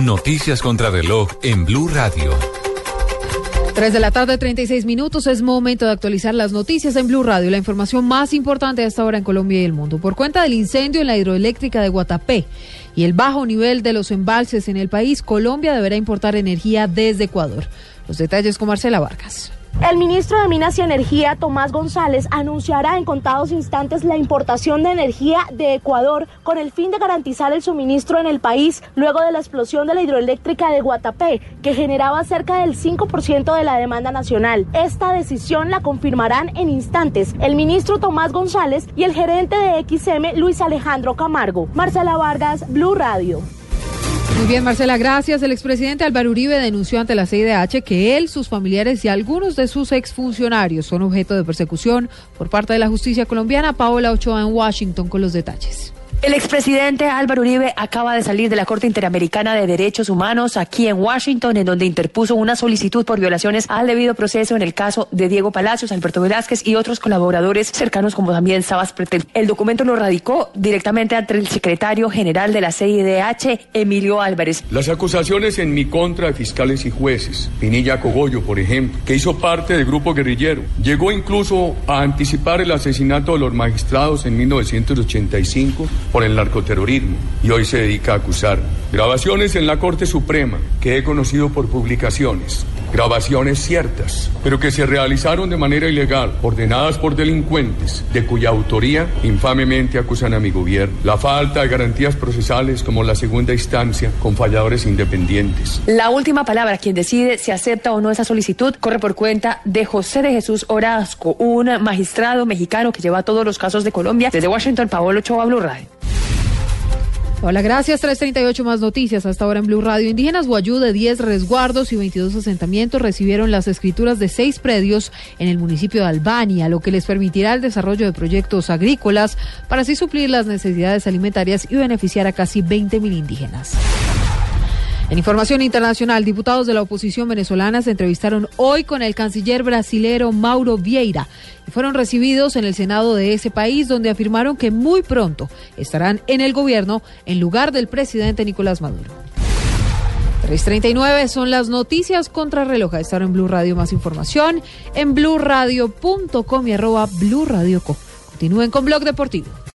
Noticias contra reloj en Blue Radio. 3 de la tarde, 36 minutos. Es momento de actualizar las noticias en Blue Radio. La información más importante hasta ahora en Colombia y el mundo. Por cuenta del incendio en la hidroeléctrica de Guatapé y el bajo nivel de los embalses en el país, Colombia deberá importar energía desde Ecuador. Los detalles con Marcela Vargas. El ministro de Minas y Energía, Tomás González, anunciará en contados instantes la importación de energía de Ecuador con el fin de garantizar el suministro en el país luego de la explosión de la hidroeléctrica de Guatapé, que generaba cerca del 5% de la demanda nacional. Esta decisión la confirmarán en instantes el ministro Tomás González y el gerente de XM, Luis Alejandro Camargo. Marcela Vargas, Blue Radio. Muy bien, Marcela, gracias. El expresidente Álvaro Uribe denunció ante la CIDH que él, sus familiares y algunos de sus exfuncionarios son objeto de persecución por parte de la justicia colombiana. Paola Ochoa en Washington con los detalles. El expresidente Álvaro Uribe acaba de salir de la Corte Interamericana de Derechos Humanos aquí en Washington, en donde interpuso una solicitud por violaciones al debido proceso en el caso de Diego Palacios, Alberto Velázquez y otros colaboradores cercanos como también Sabas Pretel. El documento lo radicó directamente ante el secretario general de la CIDH, Emilio Álvarez. Las acusaciones en mi contra de fiscales y jueces, Pinilla Cogollo, por ejemplo, que hizo parte del grupo guerrillero, llegó incluso a anticipar el asesinato de los magistrados en 1985 por el narcoterrorismo y hoy se dedica a acusar. Grabaciones en la Corte Suprema que he conocido por publicaciones. Grabaciones ciertas, pero que se realizaron de manera ilegal, ordenadas por delincuentes, de cuya autoría infamemente acusan a mi gobierno. La falta de garantías procesales como la segunda instancia con falladores independientes. La última palabra, quien decide si acepta o no esa solicitud, corre por cuenta de José de Jesús Orozco, un magistrado mexicano que lleva todos los casos de Colombia. Desde Washington, Paolo Ochoa, Blue Radio. Hola, gracias. 338 más noticias hasta ahora en Blue Radio. Indígenas Guayú de 10 resguardos y 22 asentamientos recibieron las escrituras de seis predios en el municipio de Albania, lo que les permitirá el desarrollo de proyectos agrícolas para así suplir las necesidades alimentarias y beneficiar a casi 20 mil indígenas. En información internacional, diputados de la oposición venezolana se entrevistaron hoy con el canciller brasilero Mauro Vieira y fueron recibidos en el Senado de ese país, donde afirmaron que muy pronto estarán en el gobierno en lugar del presidente Nicolás Maduro. 3.39 son las noticias contra reloj. Estar en Blue Radio más información en bluradio.com y arroba. Continúen con Blog Deportivo.